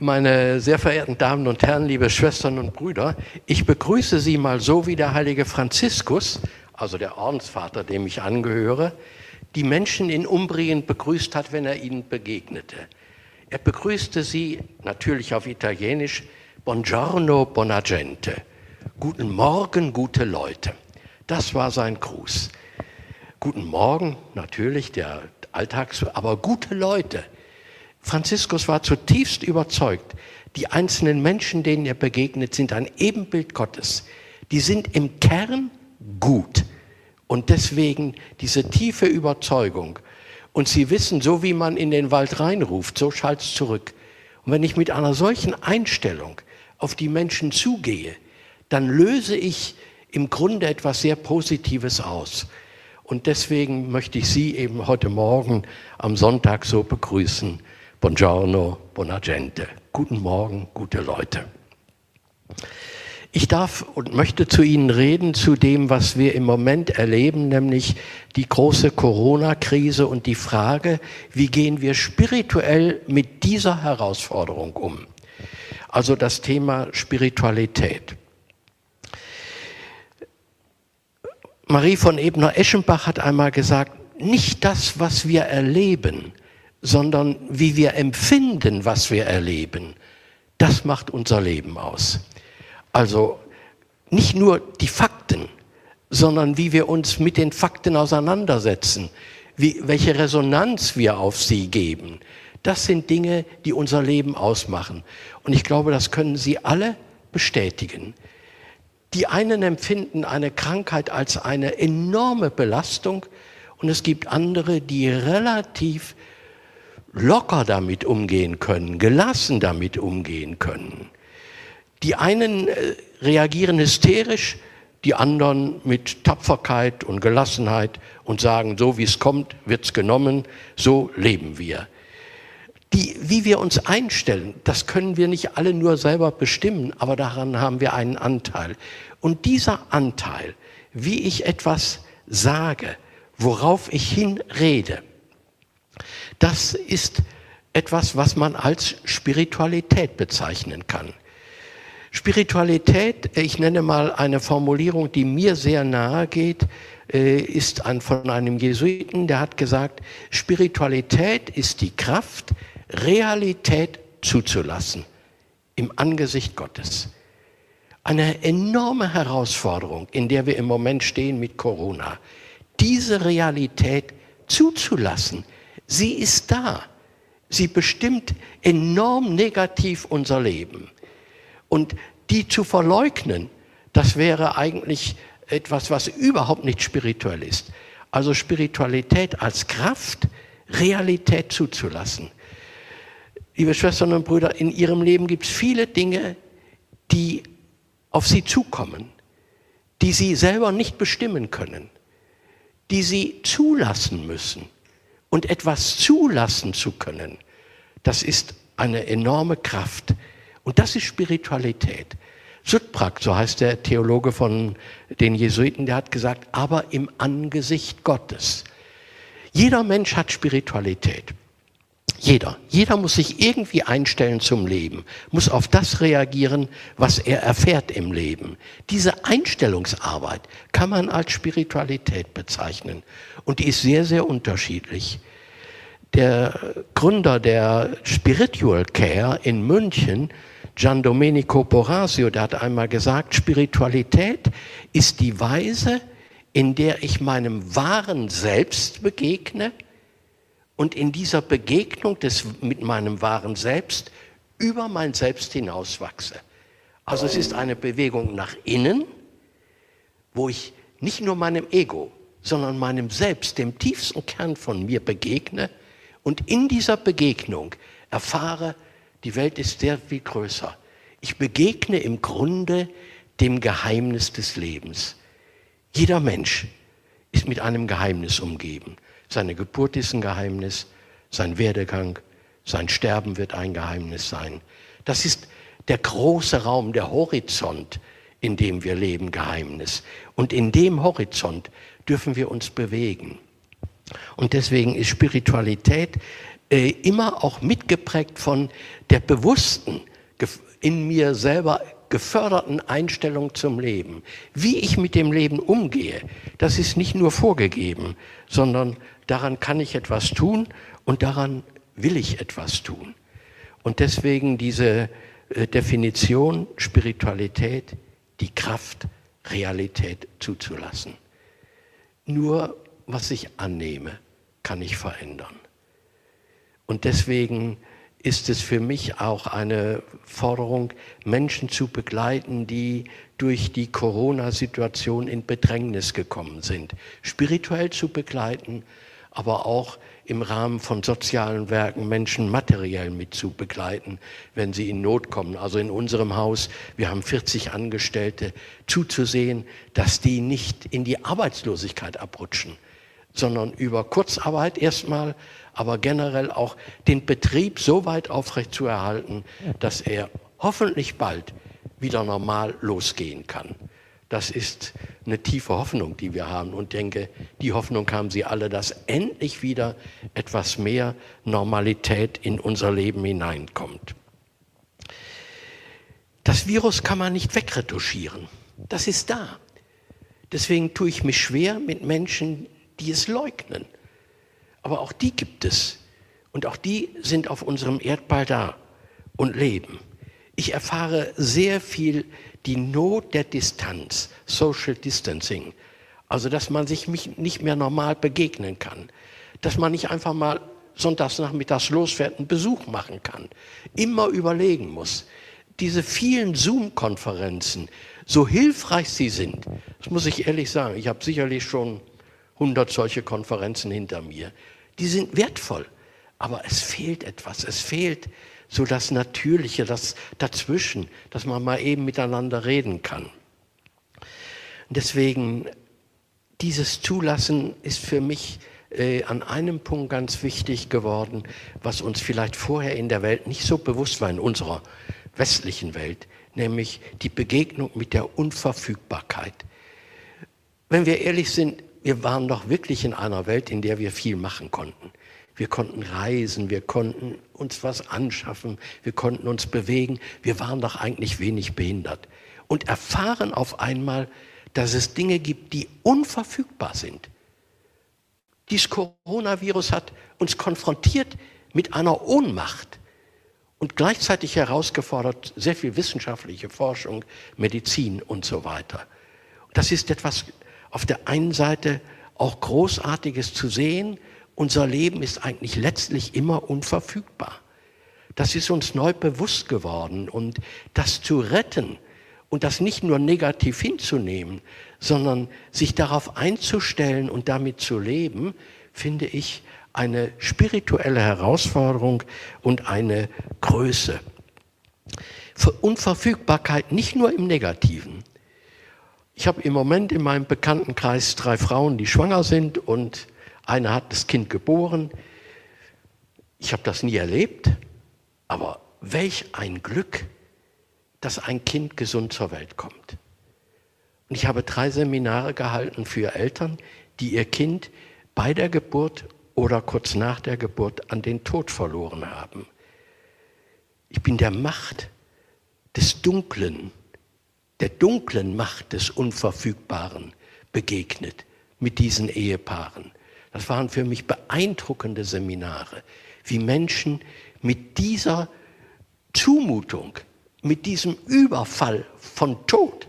Meine sehr verehrten Damen und Herren, liebe Schwestern und Brüder, ich begrüße Sie mal so, wie der heilige Franziskus, also der Ordensvater, dem ich angehöre, die Menschen in Umbrien begrüßt hat, wenn er ihnen begegnete. Er begrüßte sie natürlich auf Italienisch, Buongiorno, buona gente. Guten Morgen, gute Leute. Das war sein Gruß. Guten Morgen, natürlich, der Alltags, aber gute Leute. Franziskus war zutiefst überzeugt, die einzelnen Menschen, denen er begegnet, sind ein Ebenbild Gottes. Die sind im Kern gut. Und deswegen diese tiefe Überzeugung. Und sie wissen, so wie man in den Wald reinruft, so schallt es zurück. Und wenn ich mit einer solchen Einstellung auf die Menschen zugehe, dann löse ich im Grunde etwas sehr Positives aus. Und deswegen möchte ich Sie eben heute Morgen am Sonntag so begrüßen. Buongiorno, buona gente. Guten Morgen, gute Leute. Ich darf und möchte zu Ihnen reden zu dem, was wir im Moment erleben, nämlich die große Corona-Krise und die Frage, wie gehen wir spirituell mit dieser Herausforderung um? Also das Thema Spiritualität. Marie von Ebner-Eschenbach hat einmal gesagt, nicht das, was wir erleben, sondern wie wir empfinden, was wir erleben, das macht unser Leben aus. Also nicht nur die Fakten, sondern wie wir uns mit den Fakten auseinandersetzen, wie, welche Resonanz wir auf sie geben. Das sind Dinge, die unser Leben ausmachen. Und ich glaube, das können Sie alle bestätigen. Die einen empfinden eine Krankheit als eine enorme Belastung und es gibt andere, die relativ locker damit umgehen können, gelassen damit umgehen können. Die einen äh, reagieren hysterisch, die anderen mit Tapferkeit und Gelassenheit und sagen, so wie es kommt, wird es genommen, so leben wir. Die, wie wir uns einstellen, das können wir nicht alle nur selber bestimmen, aber daran haben wir einen Anteil. Und dieser Anteil, wie ich etwas sage, worauf ich hinrede, das ist etwas, was man als Spiritualität bezeichnen kann. Spiritualität, ich nenne mal eine Formulierung, die mir sehr nahe geht, äh, ist von einem Jesuiten, der hat gesagt, Spiritualität ist die Kraft, Realität zuzulassen im Angesicht Gottes. Eine enorme Herausforderung, in der wir im Moment stehen mit Corona. Diese Realität zuzulassen, Sie ist da. Sie bestimmt enorm negativ unser Leben. Und die zu verleugnen, das wäre eigentlich etwas, was überhaupt nicht spirituell ist. Also Spiritualität als Kraft, Realität zuzulassen. Liebe Schwestern und Brüder, in Ihrem Leben gibt es viele Dinge, die auf Sie zukommen, die Sie selber nicht bestimmen können, die Sie zulassen müssen. Und etwas zulassen zu können, das ist eine enorme Kraft. Und das ist Spiritualität. Sutprak, so heißt der Theologe von den Jesuiten, der hat gesagt, aber im Angesicht Gottes. Jeder Mensch hat Spiritualität. Jeder. Jeder muss sich irgendwie einstellen zum Leben, muss auf das reagieren, was er erfährt im Leben. Diese Einstellungsarbeit kann man als Spiritualität bezeichnen. Und die ist sehr, sehr unterschiedlich. Der Gründer der Spiritual Care in München, Gian Domenico Borasio, der hat einmal gesagt, Spiritualität ist die Weise, in der ich meinem wahren Selbst begegne, und in dieser Begegnung des, mit meinem wahren Selbst über mein Selbst hinauswachse. Also es ist eine Bewegung nach innen, wo ich nicht nur meinem Ego, sondern meinem Selbst, dem tiefsten Kern von mir begegne und in dieser Begegnung erfahre, die Welt ist sehr viel größer. Ich begegne im Grunde dem Geheimnis des Lebens. Jeder Mensch ist mit einem Geheimnis umgeben. Seine Geburt ist ein Geheimnis, sein Werdegang, sein Sterben wird ein Geheimnis sein. Das ist der große Raum, der Horizont, in dem wir leben, Geheimnis. Und in dem Horizont dürfen wir uns bewegen. Und deswegen ist Spiritualität äh, immer auch mitgeprägt von der bewussten, in mir selber geförderten Einstellung zum Leben. Wie ich mit dem Leben umgehe, das ist nicht nur vorgegeben, sondern daran kann ich etwas tun und daran will ich etwas tun. Und deswegen diese äh, Definition Spiritualität, die Kraft, Realität zuzulassen. Nur was ich annehme, kann ich verändern. Und deswegen ist es für mich auch eine Forderung, Menschen zu begleiten, die durch die Corona-Situation in Bedrängnis gekommen sind, spirituell zu begleiten, aber auch im Rahmen von sozialen Werken Menschen materiell mit zu begleiten, wenn sie in Not kommen. Also in unserem Haus, wir haben 40 Angestellte, zuzusehen, dass die nicht in die Arbeitslosigkeit abrutschen, sondern über Kurzarbeit erstmal, aber generell auch den Betrieb so weit aufrechtzuerhalten, dass er hoffentlich bald wieder normal losgehen kann. Das ist eine tiefe Hoffnung, die wir haben und denke, die Hoffnung haben Sie alle, dass endlich wieder etwas mehr Normalität in unser Leben hineinkommt. Das Virus kann man nicht wegretuschieren. Das ist da. Deswegen tue ich mich schwer mit Menschen, die es leugnen. Aber auch die gibt es. Und auch die sind auf unserem Erdball da und leben. Ich erfahre sehr viel die Not der Distanz, Social Distancing. Also, dass man sich nicht mehr normal begegnen kann. Dass man nicht einfach mal sonntags nachmittags losfährt, einen Besuch machen kann. Immer überlegen muss. Diese vielen Zoom-Konferenzen, so hilfreich sie sind, das muss ich ehrlich sagen, ich habe sicherlich schon 100 solche Konferenzen hinter mir. Die sind wertvoll, aber es fehlt etwas. Es fehlt so das Natürliche, das Dazwischen, dass man mal eben miteinander reden kann. Deswegen, dieses Zulassen ist für mich äh, an einem Punkt ganz wichtig geworden, was uns vielleicht vorher in der Welt nicht so bewusst war, in unserer westlichen Welt, nämlich die Begegnung mit der Unverfügbarkeit. Wenn wir ehrlich sind, wir waren doch wirklich in einer Welt, in der wir viel machen konnten. Wir konnten reisen, wir konnten uns was anschaffen, wir konnten uns bewegen. Wir waren doch eigentlich wenig behindert. Und erfahren auf einmal, dass es Dinge gibt, die unverfügbar sind. Dieses Coronavirus hat uns konfrontiert mit einer Ohnmacht und gleichzeitig herausgefordert sehr viel wissenschaftliche Forschung, Medizin und so weiter. Das ist etwas auf der einen Seite auch Großartiges zu sehen. Unser Leben ist eigentlich letztlich immer unverfügbar. Das ist uns neu bewusst geworden und das zu retten und das nicht nur negativ hinzunehmen, sondern sich darauf einzustellen und damit zu leben, finde ich eine spirituelle Herausforderung und eine Größe. Unverfügbarkeit nicht nur im Negativen, ich habe im Moment in meinem Bekanntenkreis drei Frauen, die schwanger sind und eine hat das Kind geboren. Ich habe das nie erlebt, aber welch ein Glück, dass ein Kind gesund zur Welt kommt. Und ich habe drei Seminare gehalten für Eltern, die ihr Kind bei der Geburt oder kurz nach der Geburt an den Tod verloren haben. Ich bin der Macht des Dunklen der dunklen Macht des Unverfügbaren begegnet mit diesen Ehepaaren. Das waren für mich beeindruckende Seminare, wie Menschen mit dieser Zumutung, mit diesem Überfall von Tod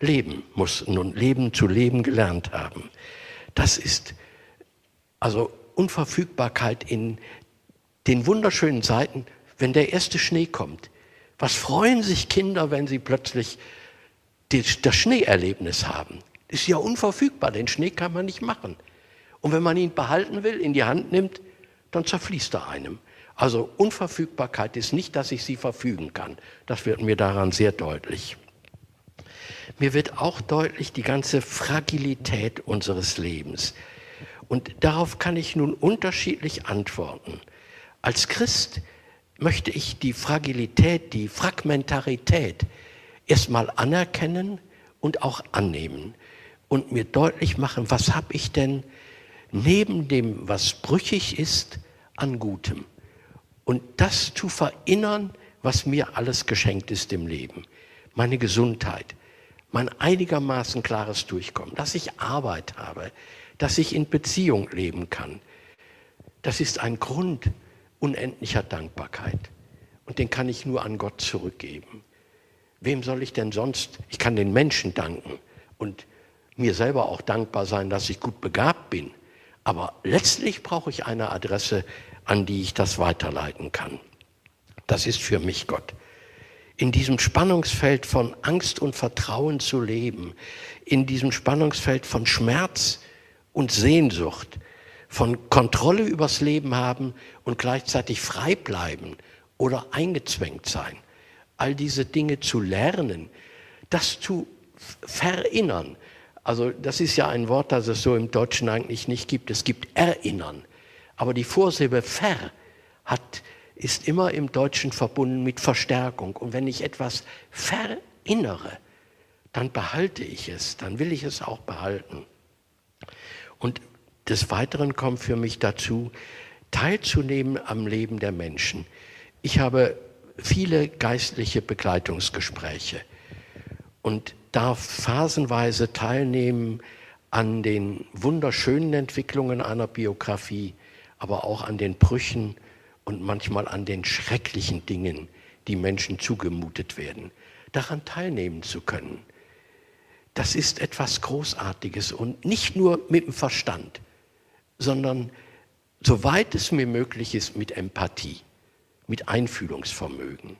leben mussten und Leben zu leben gelernt haben. Das ist also Unverfügbarkeit in den wunderschönen Zeiten, wenn der erste Schnee kommt. Was freuen sich Kinder, wenn sie plötzlich das Schneeerlebnis haben. Ist ja unverfügbar, den Schnee kann man nicht machen. Und wenn man ihn behalten will, in die Hand nimmt, dann zerfließt er einem. Also Unverfügbarkeit ist nicht, dass ich sie verfügen kann. Das wird mir daran sehr deutlich. Mir wird auch deutlich die ganze Fragilität unseres Lebens. Und darauf kann ich nun unterschiedlich antworten. Als Christ möchte ich die Fragilität, die Fragmentarität erstmal anerkennen und auch annehmen und mir deutlich machen, was habe ich denn neben dem, was brüchig ist, an Gutem. Und das zu verinnern, was mir alles geschenkt ist im Leben. Meine Gesundheit, mein einigermaßen klares Durchkommen, dass ich Arbeit habe, dass ich in Beziehung leben kann. Das ist ein Grund unendlicher Dankbarkeit. Und den kann ich nur an Gott zurückgeben. Wem soll ich denn sonst? Ich kann den Menschen danken und mir selber auch dankbar sein, dass ich gut begabt bin. Aber letztlich brauche ich eine Adresse, an die ich das weiterleiten kann. Das ist für mich Gott. In diesem Spannungsfeld von Angst und Vertrauen zu leben, in diesem Spannungsfeld von Schmerz und Sehnsucht, von Kontrolle übers Leben haben und gleichzeitig frei bleiben oder eingezwängt sein. All diese Dinge zu lernen, das zu verinnern. Also das ist ja ein Wort, das es so im Deutschen eigentlich nicht gibt. Es gibt erinnern. Aber die Vorsilbe ver hat, ist immer im Deutschen verbunden mit Verstärkung. Und wenn ich etwas verinnere, dann behalte ich es, dann will ich es auch behalten. Und des Weiteren kommt für mich dazu, teilzunehmen am Leben der Menschen. Ich habe viele geistliche Begleitungsgespräche und darf phasenweise teilnehmen an den wunderschönen Entwicklungen einer Biografie, aber auch an den Brüchen und manchmal an den schrecklichen Dingen, die Menschen zugemutet werden. Daran teilnehmen zu können, das ist etwas Großartiges und nicht nur mit dem Verstand, sondern soweit es mir möglich ist mit Empathie, mit Einfühlungsvermögen.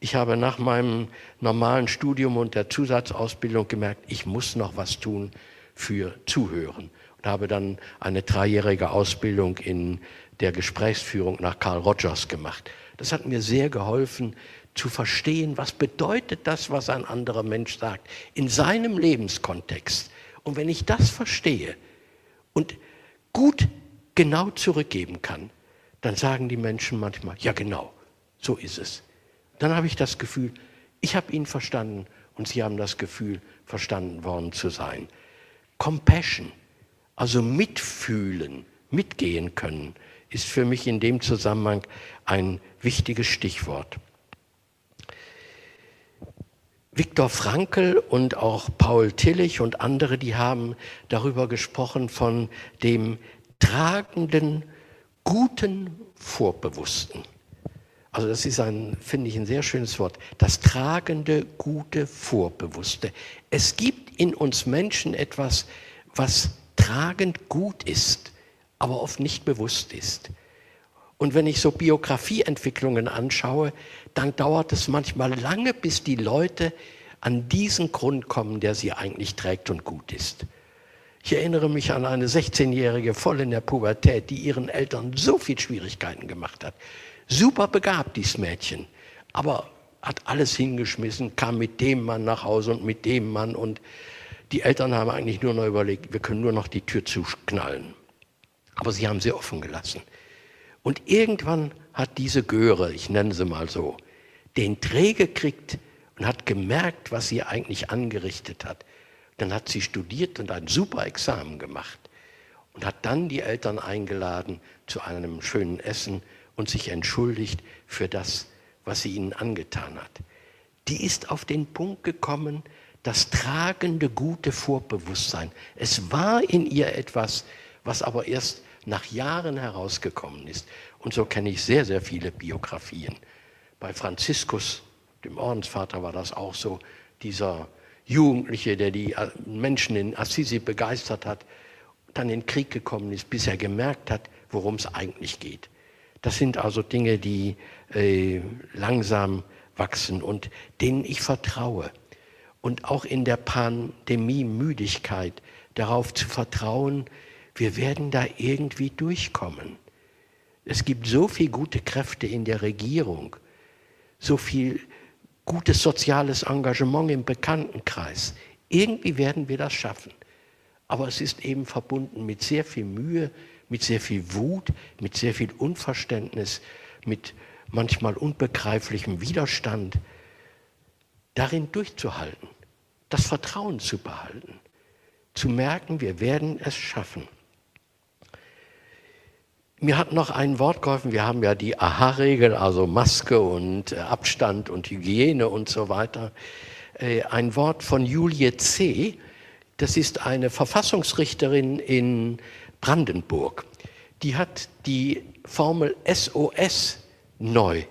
Ich habe nach meinem normalen Studium und der Zusatzausbildung gemerkt, ich muss noch was tun für Zuhören und habe dann eine dreijährige Ausbildung in der Gesprächsführung nach Carl Rogers gemacht. Das hat mir sehr geholfen zu verstehen, was bedeutet das, was ein anderer Mensch sagt, in seinem Lebenskontext. Und wenn ich das verstehe und gut genau zurückgeben kann, dann sagen die Menschen manchmal, ja genau, so ist es. Dann habe ich das Gefühl, ich habe ihn verstanden und sie haben das Gefühl, verstanden worden zu sein. Compassion, also mitfühlen, mitgehen können, ist für mich in dem Zusammenhang ein wichtiges Stichwort. Viktor Frankl und auch Paul Tillich und andere, die haben darüber gesprochen von dem tragenden, guten Vorbewussten. Also das ist ein, finde ich, ein sehr schönes Wort. Das tragende, gute Vorbewusste. Es gibt in uns Menschen etwas, was tragend gut ist, aber oft nicht bewusst ist. Und wenn ich so Biografieentwicklungen anschaue, dann dauert es manchmal lange, bis die Leute an diesen Grund kommen, der sie eigentlich trägt und gut ist. Ich erinnere mich an eine 16-Jährige voll in der Pubertät, die ihren Eltern so viel Schwierigkeiten gemacht hat. Super begabt, dieses Mädchen, aber hat alles hingeschmissen, kam mit dem Mann nach Hause und mit dem Mann und die Eltern haben eigentlich nur noch überlegt, wir können nur noch die Tür zuknallen. Aber sie haben sie offen gelassen. Und irgendwann hat diese Göre, ich nenne sie mal so, den Dreh gekriegt und hat gemerkt, was sie eigentlich angerichtet hat. Dann hat sie studiert und ein super Examen gemacht und hat dann die Eltern eingeladen zu einem schönen Essen und sich entschuldigt für das, was sie ihnen angetan hat. Die ist auf den Punkt gekommen, das tragende, gute Vorbewusstsein. Es war in ihr etwas, was aber erst nach Jahren herausgekommen ist. Und so kenne ich sehr, sehr viele Biografien. Bei Franziskus, dem Ordensvater, war das auch so. Dieser Jugendliche, der die äh, Menschen in Assisi begeistert hat, dann in den Krieg gekommen ist, bis er gemerkt hat, worum es eigentlich geht. Das sind also Dinge, die äh, langsam wachsen und denen ich vertraue. Und auch in der Pandemie Müdigkeit darauf zu vertrauen, wir werden da irgendwie durchkommen. Es gibt so viele gute Kräfte in der Regierung, so viel gutes soziales Engagement im Bekanntenkreis. Irgendwie werden wir das schaffen. Aber es ist eben verbunden mit sehr viel Mühe, mit sehr viel Wut, mit sehr viel Unverständnis, mit manchmal unbegreiflichem Widerstand, darin durchzuhalten, das Vertrauen zu behalten, zu merken, wir werden es schaffen. Mir hat noch ein Wort geholfen. Wir haben ja die AHA-Regel, also Maske und äh, Abstand und Hygiene und so weiter. Äh, ein Wort von Julie C. Das ist eine Verfassungsrichterin in Brandenburg. Die hat die Formel SOS neu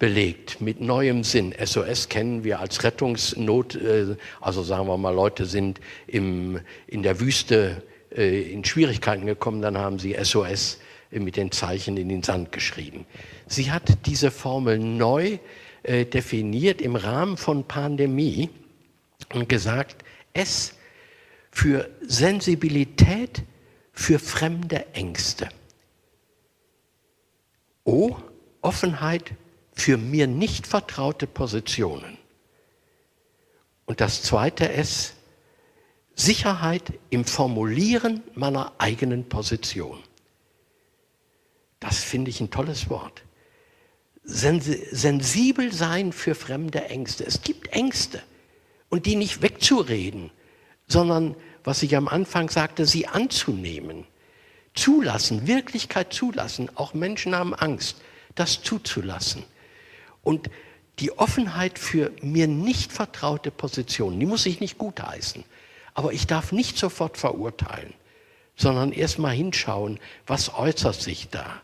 belegt mit neuem Sinn. SOS kennen wir als Rettungsnot, äh, also sagen wir mal, Leute sind im, in der Wüste in Schwierigkeiten gekommen, dann haben sie SOS mit den Zeichen in den Sand geschrieben. Sie hat diese Formel neu äh, definiert im Rahmen von Pandemie und gesagt, S für Sensibilität für fremde Ängste. O Offenheit für mir nicht vertraute Positionen. Und das zweite S, Sicherheit im Formulieren meiner eigenen Position. Das finde ich ein tolles Wort. Sensibel sein für fremde Ängste. Es gibt Ängste und die nicht wegzureden, sondern, was ich am Anfang sagte, sie anzunehmen. Zulassen, Wirklichkeit zulassen. Auch Menschen haben Angst, das zuzulassen. Und die Offenheit für mir nicht vertraute Positionen, die muss ich nicht gutheißen. Aber ich darf nicht sofort verurteilen, sondern erst mal hinschauen, was äußert sich da.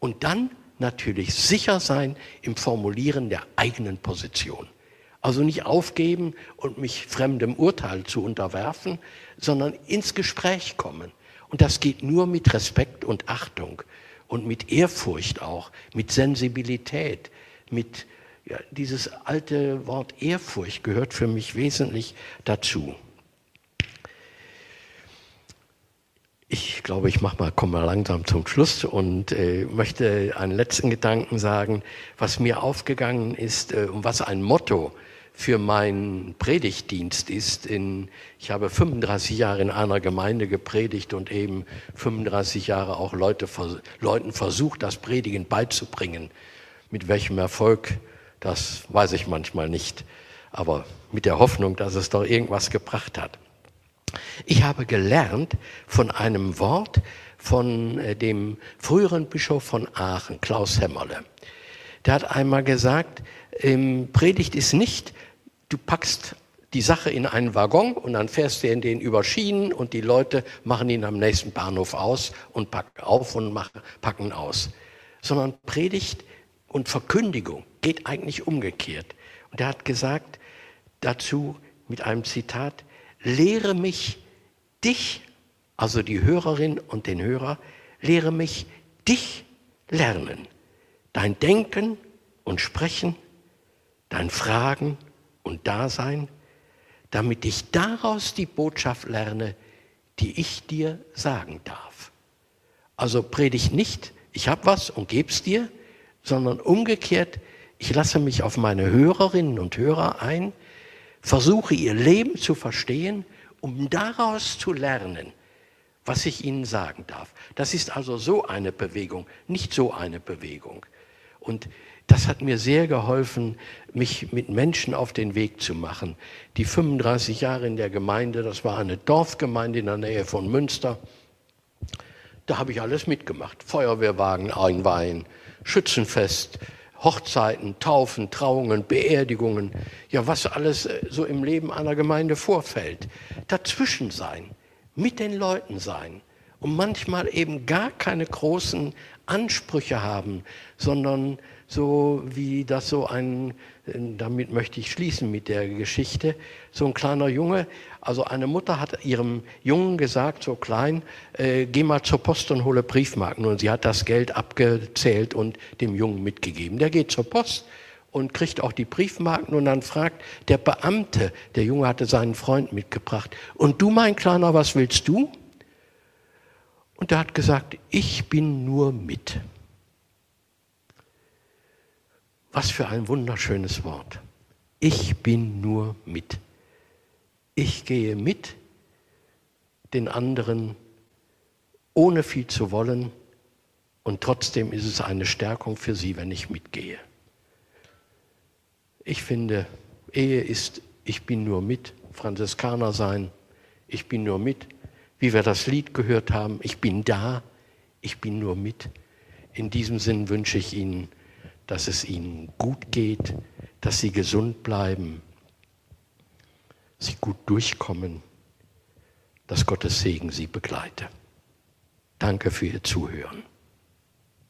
Und dann natürlich sicher sein im Formulieren der eigenen Position. Also nicht aufgeben und mich fremdem Urteil zu unterwerfen, sondern ins Gespräch kommen. Und das geht nur mit Respekt und Achtung und mit Ehrfurcht auch, mit Sensibilität, mit ja, dieses alte Wort Ehrfurcht gehört für mich wesentlich dazu. Ich glaube, ich mach mal, komme mal langsam zum Schluss und äh, möchte einen letzten Gedanken sagen, was mir aufgegangen ist äh, und was ein Motto für meinen Predigtdienst ist. In, ich habe 35 Jahre in einer Gemeinde gepredigt und eben 35 Jahre auch Leute, Leuten versucht, das Predigen beizubringen. Mit welchem Erfolg, das weiß ich manchmal nicht, aber mit der Hoffnung, dass es doch irgendwas gebracht hat. Ich habe gelernt von einem Wort von äh, dem früheren Bischof von Aachen, Klaus Hämmerle. Der hat einmal gesagt, Predigt ist nicht, du packst die Sache in einen Waggon und dann fährst du in den über Schienen und die Leute machen ihn am nächsten Bahnhof aus und packen auf und machen, packen aus. Sondern Predigt und Verkündigung geht eigentlich umgekehrt. Und er hat gesagt dazu mit einem Zitat, lehre mich dich, also die Hörerin und den Hörer, lehre mich dich lernen. Dein Denken und Sprechen, dein Fragen und Dasein, damit ich daraus die Botschaft lerne, die ich dir sagen darf. Also predigt nicht, ich habe was und geb's dir, sondern umgekehrt, ich lasse mich auf meine Hörerinnen und Hörer ein, versuche ihr Leben zu verstehen, um daraus zu lernen, was ich ihnen sagen darf. Das ist also so eine Bewegung, nicht so eine Bewegung. Und das hat mir sehr geholfen, mich mit Menschen auf den Weg zu machen. Die 35 Jahre in der Gemeinde, das war eine Dorfgemeinde in der Nähe von Münster. Da habe ich alles mitgemacht. Feuerwehrwagen einweihen, Schützenfest, Hochzeiten, Taufen, Trauungen, Beerdigungen, ja, was alles äh, so im Leben einer Gemeinde vorfällt. Dazwischen sein, mit den Leuten sein und manchmal eben gar keine großen Ansprüche haben, sondern so wie das so ein, damit möchte ich schließen mit der Geschichte, so ein kleiner Junge, also eine Mutter hat ihrem Jungen gesagt, so klein, äh, geh mal zur Post und hole Briefmarken. Und sie hat das Geld abgezählt und dem Jungen mitgegeben. Der geht zur Post und kriegt auch die Briefmarken und dann fragt der Beamte, der Junge hatte seinen Freund mitgebracht, und du mein Kleiner, was willst du? Und er hat gesagt, ich bin nur mit. Was für ein wunderschönes Wort. Ich bin nur mit. Ich gehe mit den anderen, ohne viel zu wollen, und trotzdem ist es eine Stärkung für sie, wenn ich mitgehe. Ich finde, Ehe ist, ich bin nur mit, Franziskaner sein, ich bin nur mit, wie wir das Lied gehört haben, ich bin da, Ich bin nur mit. In diesem Sinn wünsche ich Ihnen, dass es Ihnen gut geht, dass Sie gesund bleiben, Sie gut durchkommen, dass Gottes Segen Sie begleite. Danke für Ihr Zuhören.